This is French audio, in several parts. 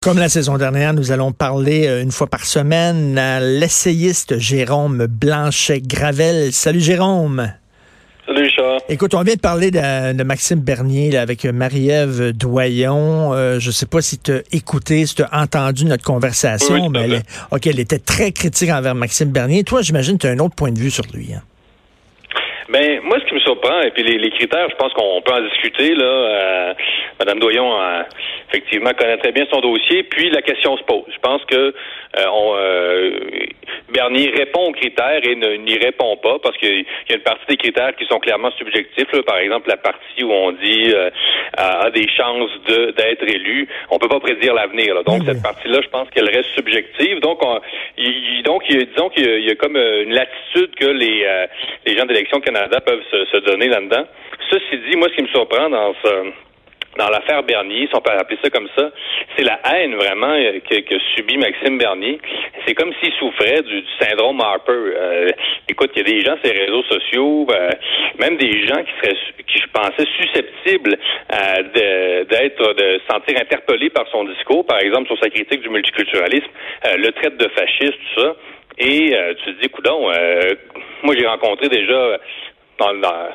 Comme la saison dernière, nous allons parler euh, une fois par semaine à l'essayiste Jérôme Blanchet-Gravel. Salut Jérôme. Salut Richard. Écoute, on vient de parler de, de Maxime Bernier là, avec Marie-Ève Doyon. Euh, je sais pas si tu as écouté, si tu as entendu notre conversation, Oui, mais elle, ok, elle était très critique envers Maxime Bernier. Toi, j'imagine que tu as un autre point de vue sur lui. Hein. Ben moi, ce qui me surprend, et puis les, les critères, je pense qu'on peut en discuter. Là, euh, Madame Doyon, euh, effectivement, connaît très bien son dossier. Puis la question se pose. Je pense que euh, on, euh, Bernier répond aux critères et n'y répond pas parce qu'il y a une partie des critères qui sont clairement subjectifs. là. Par exemple, la partie où on dit euh, a des chances de d'être élu. On peut pas prédire l'avenir. Donc Oui, cette partie-là, je pense qu'elle reste subjective. Donc, on, il, donc il disons qu'il y a, il y a comme euh, une latitude que les euh, les gens d'Élection Canada peuvent se, se donner là-dedans. Ceci dit, moi, ce qui me surprend dans ce dans l'affaire Bernier, si on peut appeler ça comme ça, c'est la haine vraiment euh, que, que subit Maxime Bernier. C'est comme s'il souffrait du, du syndrome Harper. Euh, écoute, il y a des gens sur les réseaux sociaux, euh, même des gens qui seraient, qui je pensais susceptibles euh, de- d'être, de se sentir interpellés par son discours, par exemple sur sa critique du multiculturalisme, euh, le traite de fasciste, tout ça. Et euh, tu te dis, coudon, moi j'ai rencontré déjà dans, dans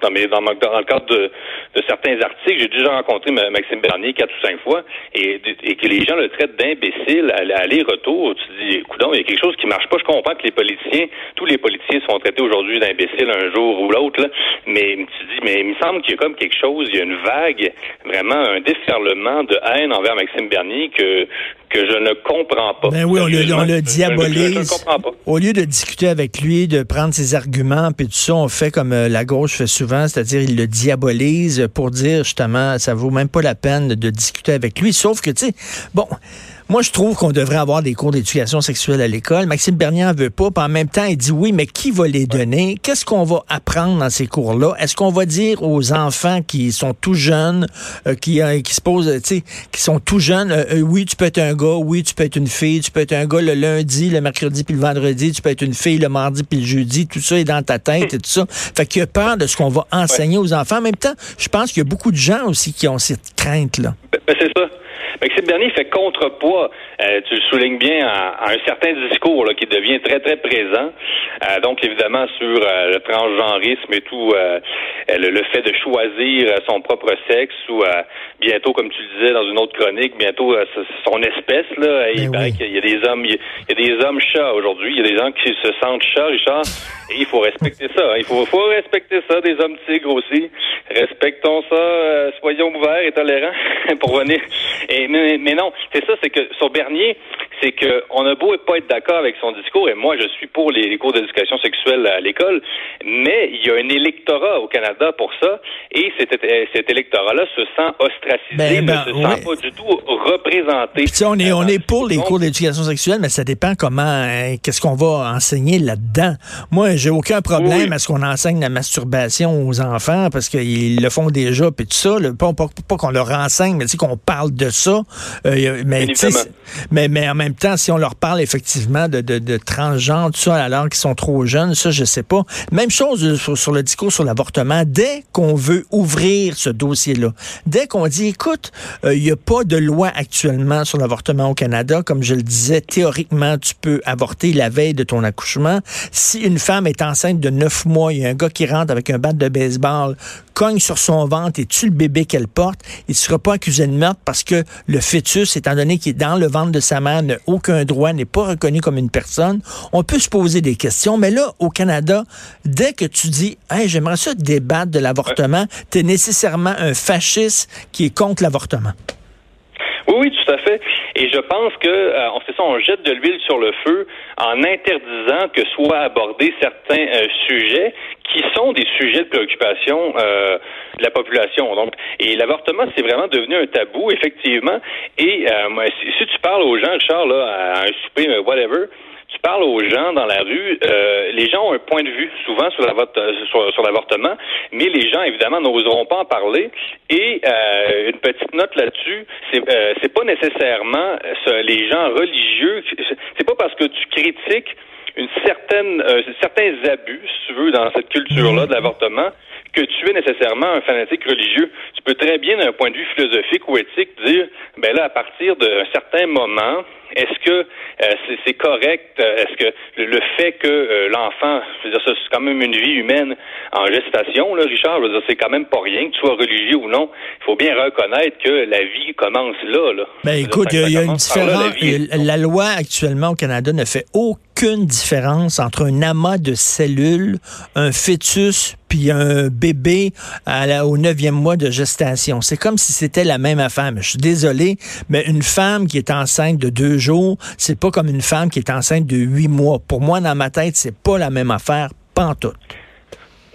dans, mes, dans, le cadre de, de certains articles, j'ai déjà rencontré Ma- Maxime Bernier quatre ou cinq fois et, et que les gens le traitent d'imbécile à, à aller-retour. Tu te dis, écoute, il y a quelque chose qui marche pas. Je comprends que les politiciens, tous les politiciens sont traités aujourd'hui d'imbéciles un jour ou l'autre, mais tu dis, mais il me semble qu'il y a comme quelque chose, il y a une vague, vraiment un déferlement de haine envers Maxime Bernier que que je ne comprends pas. Ben oui, on le, on le Je- je- Je, ne diabolise. comprends pas. Au lieu de discuter avec lui, de prendre ses arguments, puis tout ça, on fait comme euh, la gauche fait souvent, c'est-à-dire il le diabolise pour dire justement, ça vaut même pas la peine de discuter avec lui. Sauf que, tu sais, bon, moi je trouve qu'on devrait avoir des cours d'éducation sexuelle à l'école. Maxime Bernier en veut pas, puis en même temps, il dit oui, mais qui va les donner? Qu'est-ce qu'on va apprendre dans ces cours-là? Est-ce qu'on va dire aux enfants qui sont tout jeunes, euh, qui, euh, qui se posent, tu sais, qui sont tout jeunes, euh, euh, oui, tu peux être un gars, oui, tu peux être une fille, tu peux être un gars le lundi, le mercredi puis le vendredi, tu peux être une fille le mardi puis le jeudi, tout ça est dans ta tête et tout ça. Fait qu'il y a peur de ce qu'on va enseigner aux enfants. En même temps, je pense qu'il y a beaucoup de gens aussi qui ont cette crainte-là. Ben, ben, c'est ça. Maxime Bernier fait contrepoids, euh, tu le soulignes bien, à, à un certain discours là, qui devient très, très présent. Euh, donc, évidemment, sur euh, le transgenrisme et tout, euh, le, le fait de choisir euh, son propre sexe ou euh, bientôt, comme tu le disais dans une autre chronique, bientôt euh, son espèce. Là, il Ben oui. qu'il y a des hommes, il y a, il des hommes chats aujourd'hui. Il y a des gens qui se sentent chats, Richard. Et il faut respecter ça. Il faut, faut respecter ça. Des hommes tigres aussi. Respectons ça. euh, soyons ouverts et tolérants pour venir. Et, mais, non, c'est ça, c'est que sur Bernier, c'est que on a beau pas être d'accord avec son discours, et moi je suis pour les, les cours d'éducation sexuelle à l'école, mais il y a un électorat au Canada pour ça, et cet, cet électorat-là se sent ostracisé, Ben, ben, ne se ouais. sent pas du tout représenté. Puis, on est, on est pour les cours d'éducation sexuelle, mais ça dépend comment, hein, qu'est-ce qu'on va enseigner là-dedans. Moi, j'ai aucun problème Oui. à ce qu'on enseigne la masturbation aux enfants parce qu'ils le font déjà, puis tout ça. là. pas pas, pas qu'on leur enseigne, mais tu sais, qu'on parle de ça. Euh, mais, mais en même temps, si on leur parle effectivement de, de, de transgenre, tout ça, alors qu'ils sont trop jeunes, ça, je sais pas. Même chose euh, sur, le discours sur l'avortement. Dès qu'on veut ouvrir ce dossier-là, dès qu'on dit, écoute, euh, il n'y a pas de loi actuellement sur l'avortement au Canada, comme je le disais, théoriquement, tu peux avorter la veille de ton accouchement. Si une femme est enceinte de neuf mois, il y a un gars qui rentre avec un bat de baseball, cogne sur son ventre et tue le bébé qu'elle porte, il ne sera pas accusé de meurtre parce que le fœtus, étant donné qu'il est dans le ventre de sa mère, n'a aucun droit, n'est pas reconnu comme une personne. On peut se poser des questions, mais là, au Canada, dès que tu dis, hey, j'aimerais ça débattre de l'avortement, tu es nécessairement un fasciste qui est contre l'avortement. Oui, oui, tout à fait. Et je pense que euh, on fait ça, on jette de l'huile sur le feu en interdisant que soient abordés certains euh, sujets qui sont des sujets de préoccupation euh, de la population. Donc, et l'avortement, c'est vraiment devenu un tabou, effectivement. Et si, si, tu parles aux gens, Charles, là, à un souper, whatever, tu parles aux gens dans la rue, euh, les gens ont un point de vue souvent sur, euh, sur, l'avortement, mais les gens évidemment n'oseront pas en parler. Et euh, une petite note là-dessus, c'est c'est pas nécessairement les gens religieux. C'est pas parce que tu critiques une certaine certains abus, si tu veux, dans cette culture-là de l'avortement que tu es nécessairement un fanatique religieux. Tu peux très bien, d'un point de vue philosophique ou éthique, dire, ben là, à partir d'un certain moment, est-ce que euh, c'est correct? Euh, est-ce que le, fait que euh, l'enfant, je veux dire, c'est quand même une vie humaine en gestation, là, Richard, je veux dire, c'est quand même pas rien, que tu sois religieux ou non. Il faut bien reconnaître que la vie commence là. là. Ben écoute, il y, a une différence. la, loi actuellement au Canada ne fait aucune différence entre un amas de cellules, un fœtus puis un bébé à au neuvième mois de gestation. C'est comme si c'était la même affaire. je suis désolé, mais une femme qui est enceinte de deux c'est pas comme une femme qui est enceinte de huit mois. Pour moi, dans ma tête, c'est pas la même affaire, pantoute.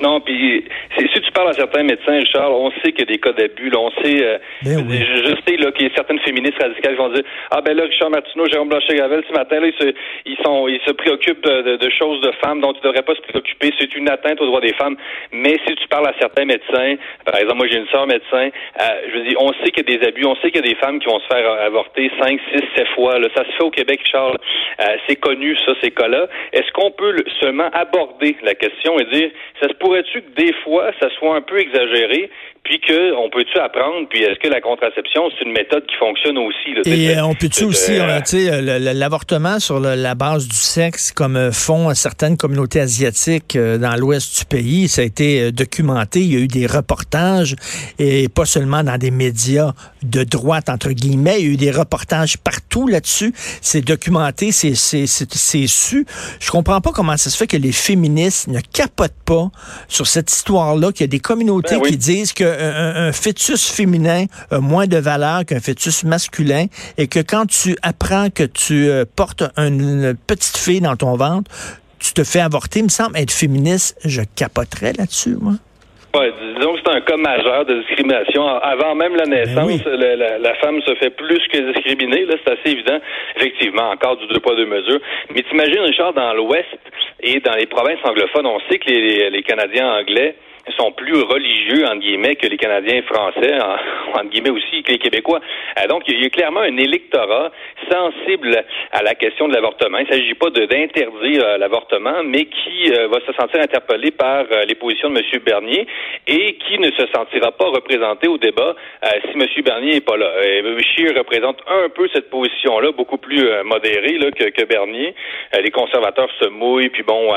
Non, puis si tu parles à certains médecins, Charles, on sait qu'il y a des cas d'abus. On sait, euh, ben je, sais là qu'il y a certaines féministes radicales qui vont dire ah ben là Richard Martineau, Jérôme Blanchet-Gravel ce matin là ils se, ils sont ils se préoccupent de, choses de femmes dont ils ne devraient pas se préoccuper. C'est une atteinte aux droits des femmes. Mais si tu parles à certains médecins, par exemple moi j'ai une soeur médecin, euh, je veux dire on sait qu'il y a des abus, on sait qu'il y a des femmes qui vont se faire avorter cinq, six, sept fois. Là. Ça se fait au Québec, Charles. Euh, c'est connu ça ces cas-là. Est-ce qu'on peut seulement aborder la question et dire ça se pourrait-tu que des fois ça soit un peu exagéré, puis que on peut-tu apprendre, puis est-ce que la contraception, c'est une méthode qui fonctionne aussi? Et euh, on peut-tu aussi, euh, tu sais, l'avortement sur la base du sexe, comme euh, font certaines communautés asiatiques dans l'ouest du pays, ça a été documenté, il y a eu des reportages, et pas seulement dans des médias de droite, entre guillemets, il y a eu des reportages partout là-dessus, c'est documenté, c'est su. Je comprends pas comment ça se fait que les féministes ne capotent pas sur cette histoire-là, qu'il y a des communautés ben qui disent que un, fœtus féminin a moins de valeur qu'un fœtus masculin et que quand tu apprends que tu euh, portes une petite fille dans ton ventre, tu te fais avorter, il me semble être féministe, je capoterais là-dessus, moi. Ouais, disons que c'est un cas majeur de discrimination. Avant même la ben naissance, la, femme se fait plus que discriminer. Là, c'est assez évident. Effectivement, encore du deux poids deux mesures. Mais t'imagines, Richard, dans l'Ouest et dans les provinces anglophones, on sait que les Canadiens anglais sont plus religieux, entre guillemets, que les Canadiens français, en, entre guillemets aussi que les Québécois. Euh, donc, il y a clairement un électorat sensible à la question de l'avortement. Il ne s'agit pas d'interdire euh, l'avortement, mais qui euh, va se sentir interpellé par les positions de M. Bernier et qui ne se sentira pas représenté au débat si M. Bernier n'est pas là. M. Scheer représente un peu cette position-là, beaucoup plus modérée là, que, que, Bernier. les conservateurs se mouillent, puis bon,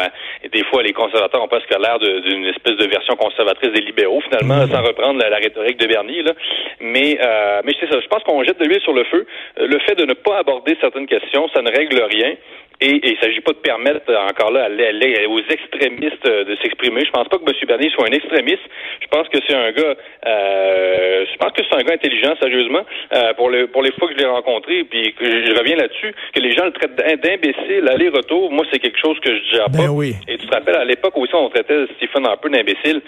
des fois, les conservateurs ont presque l'air d'une espèce de version conservatrice des libéraux, finalement, sans reprendre la, rhétorique de Bernier. Là. Mais, euh, mais c'est ça. Je pense qu'on jette de l'huile sur le feu. Euh, le fait de ne pas aborder certaines questions, ça ne règle rien. Et, et il ne s'agit pas de permettre encore là aux extrémistes de s'exprimer. Je pense pas que M. Bernier soit un extrémiste. Je pense que c'est un gars. Euh, je pense que c'est un gars intelligent, sérieusement. Euh, pour le pour les fois que je l'ai rencontré, puis que je, reviens là-dessus, que les gens le traitent d'imbécile aller-retour. Moi, c'est quelque chose que je dis ben pas. Oui. Et tu te rappelles à l'époque aussi, on traitait Stephen un peu d'imbécile.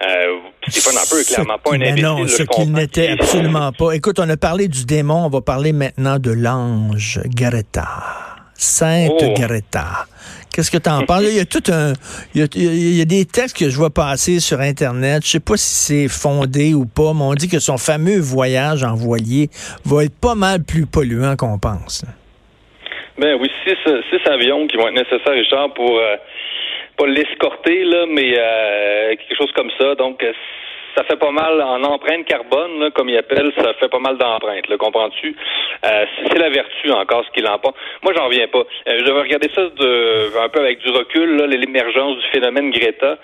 Euh, Stephen Harper est clairement pas un imbécile. Non, ce qu'il n'était absolument pas. Écoute, on a parlé du démon, on va parler maintenant de l'ange Greta. Sainte oh. Greta. Qu'est-ce que tu en penses? Il y a tout un. Il y a, des textes que je vois passer sur Internet. Je sais pas si c'est fondé ou pas, mais on dit que son fameux voyage en voilier va être pas mal plus polluant qu'on pense. Ben oui, six, six avions qui vont être nécessaires, Richard, pour euh, pas l'escorter, là, mais euh, quelque chose comme ça. Donc, ça fait pas mal en empreinte carbone, là, comme il appelle, ça fait pas mal d'empreintes, comprends-tu? Euh, c'est la vertu encore ce qu'il en pense. Moi, j'en reviens pas. Euh, je vais regarder ça de, un peu avec du recul, l'émergence du phénomène Greta.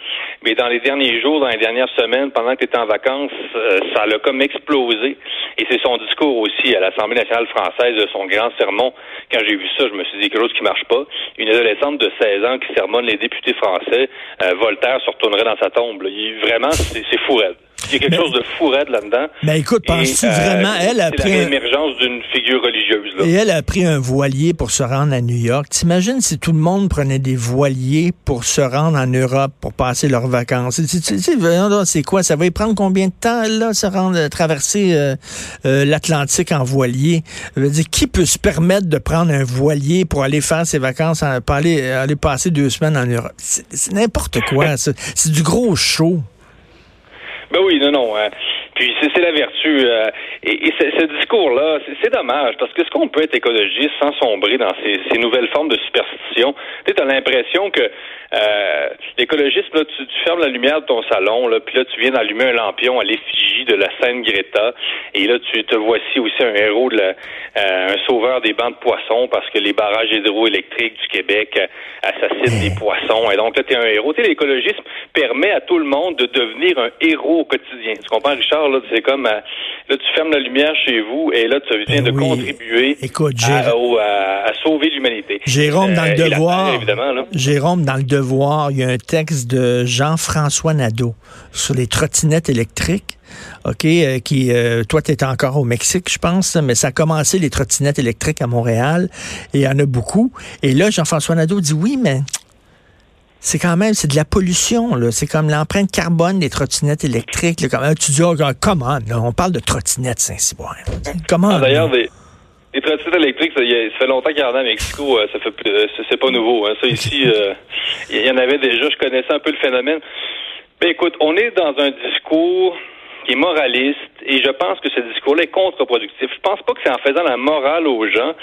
Mais dans les derniers jours, dans les dernières semaines, pendant que tu étais en vacances, euh, ça l'a comme explosé. Et c'est son discours aussi à l'Assemblée nationale française, de son grand sermon. Quand j'ai vu ça, je me suis dit quelque chose qui marche pas. Une adolescente de 16 ans qui sermonne les députés français, Voltaire se retournerait dans sa tombe. Il, vraiment, c'est fou il y a quelque chose de fou raide là-dedans. Mais écoute, penses-tu euh, vraiment, elle a pris un- réémergence d'une figure religieuse. Là. Et elle a pris un voilier pour se rendre à New York. T'imagines si tout le monde prenait des voiliers pour se rendre en Europe pour passer leurs vacances? C'est quoi? Ça va y prendre combien de temps, là, se rendre, euh, traverser euh, euh, l'Atlantique en voilier? Je veux dire, qui peut se permettre de prendre un voilier pour aller faire ses vacances, en, pour aller, aller passer deux semaines en Europe? C'est n'importe quoi, ça. C'est du gros show. Ben oui, non, non. hein. Puis c'est la vertu. euh, et et ce, discours-là, c'est- dommage, parce que est-ce qu'on peut être écologiste sans sombrer dans ces, ces nouvelles formes de superstition? Tu as l'impression que euh, l'écologisme, là, tu, tu fermes la lumière de ton salon, là, puis là, tu viens d'allumer un lampion à l'effigie de la scène Greta, et là, tu te voici aussi un héros, de la, euh, un sauveur des bancs de poissons, parce que les barrages hydroélectriques du Québec euh, assassinent des poissons, et donc là, tu es un héros. Tu l'écologisme permet à tout le monde de devenir un héros au quotidien. Tu comprends, Richard? Là, c'est comme, euh, là, tu fermes la lumière chez vous, et là, tu viens Ben de oui. contribuer Écoute, à, sauver l'humanité. Jérôme, dans Euh, le la devoir, Terre. Jérôme, dans le devoir, il y a un texte de Jean-François Nadeau sur les trottinettes électriques. OK, euh, qui, euh, toi, tu étais encore au Mexique, je pense, mais ça a commencé les trottinettes électriques à Montréal, et il y en a beaucoup. Et là, Jean-François Nadeau dit oui, mais c'est quand même, c'est de la pollution, là. C'est comme l'empreinte carbone des trottinettes électriques. là. Comme, tu dis, oh, comment, là, on parle de trottinettes, Saint-Cyboire. Comment? Ah, D'ailleurs, des, des trottinettes électriques, ça, y a- ça fait longtemps qu'il y en a à Mexico. euh, Ça fait, plus- euh, c'est- pas nouveau. Hein. Ça ici, euh, il y en avait déjà. Je connaissais un peu le phénomène. Ben écoute, on est dans un discours qui est moraliste et je pense que ce discours-là est contre-productif. Je pense pas que c'est en faisant la morale aux gens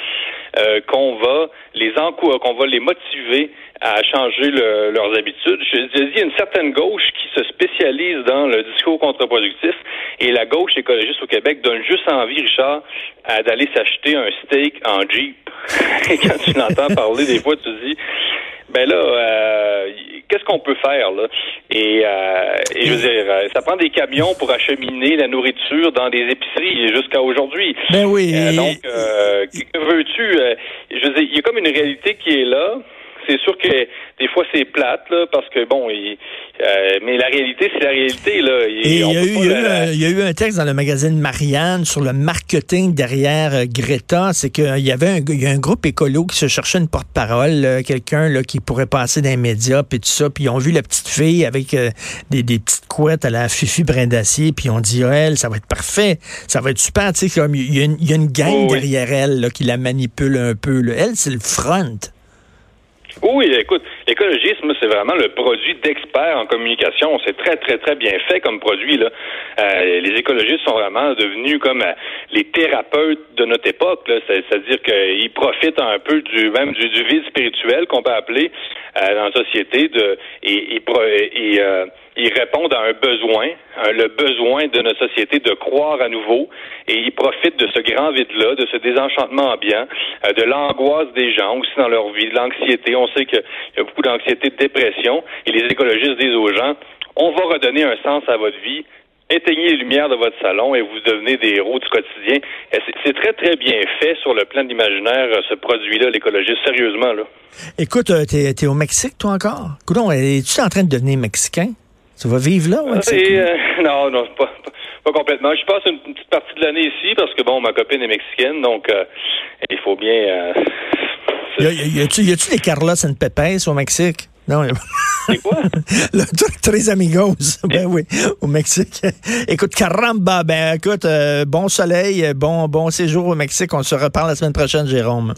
euh, qu'on va les encou- qu'on va les motiver à changer le- leurs habitudes. Je, je dis, il y a une certaine gauche qui se spécialise dans le discours contre-productif et la gauche écologiste au Québec donne juste envie, Richard, d'aller s'acheter un steak en Jeep. et quand tu l'entends parler, des fois, tu dis, ben là, euh, qu'est-ce qu'on peut faire là? Et, euh, et je veux dire, euh, ça prend des camions pour acheminer la nourriture dans des épiceries jusqu'à aujourd'hui. Ben oui. Euh, donc, euh, que que veux-tu? Euh, Je veux dire, il y a comme une réalité qui est là. C'est sûr que des fois c'est plate là, parce que bon, il- euh, mais la réalité c'est la réalité là. Et il y, on a eu, pas il y a la- eu la- un- il y a eu un texte dans le magazine Marianne sur le marketing derrière euh, Greta. C'est qu'il y avait un, il y a un groupe écolo qui se cherchait une porte-parole, quelqu'un là, qui pourrait passer dans les médias, puis tout ça. Puis ils ont vu la petite fille avec euh, des, des petites couettes à la Fifi Brin d'acier, puis ils ont dit, Ah, elle, ça va être parfait, ça va être super. Tu sais, comme il y a une, il y a une gang Oh, oui. derrière elle là, qui la manipule un peu. là. Elle, c'est le front. Oui, écoute, l'écologisme, c'est vraiment le produit d'experts en communication. C'est très, très, très bien fait comme produit. Là. Euh, les écologistes sont vraiment devenus comme euh, les thérapeutes de notre époque. C'est-à-dire qu'ils profitent un peu du même du, du vide spirituel qu'on peut appeler euh, dans la société de et, et, et, euh, ils répondent à un besoin, le besoin de notre société de croire à nouveau, et ils profitent de ce grand vide-là, de ce désenchantement ambiant, euh, de l'angoisse des gens aussi dans leur vie, de l'anxiété. On sait qu'il y a beaucoup d'anxiété, de dépression, et les écologistes disent aux gens, on va redonner un sens à votre vie, éteignez les lumières de votre salon et vous devenez des héros du quotidien. C'est très, très bien fait sur le plan de l'imaginaire, euh, ce produit-là, l'écologiste, sérieusement. là. Écoute, euh, t'es es au Mexique, toi encore? Coudon, es-tu en train de devenir mexicain? Tu vas vivre là? Et, euh, non, non, pas, pas, pas complètement. Je passe une, petite partie de l'année ici parce que, bon, ma copine est mexicaine, donc euh, il faut bien... euh, Y a-tu y a-tu des Carlos and Pepes au Mexique? Non, c'est quoi? le truc très amigos. Ben oui, au Mexique. Écoute, caramba, ben écoute, euh, bon soleil, bon, bon séjour au Mexique. On se reparle la semaine prochaine, Jérôme.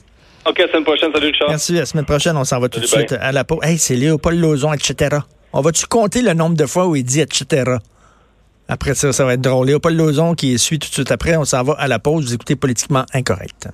OK, la semaine prochaine. Salut, Richard. Merci, la semaine prochaine, on s'en va tout de suite à la pause. Hey, c'est Léopold Lozon, etc. On va-tu compter le nombre de fois où il dit etc. Après ça, ça va être drôle. Léopold Lozon qui suit tout de suite après. On s'en va à la pause. Vous écoutez Politiquement Incorrect.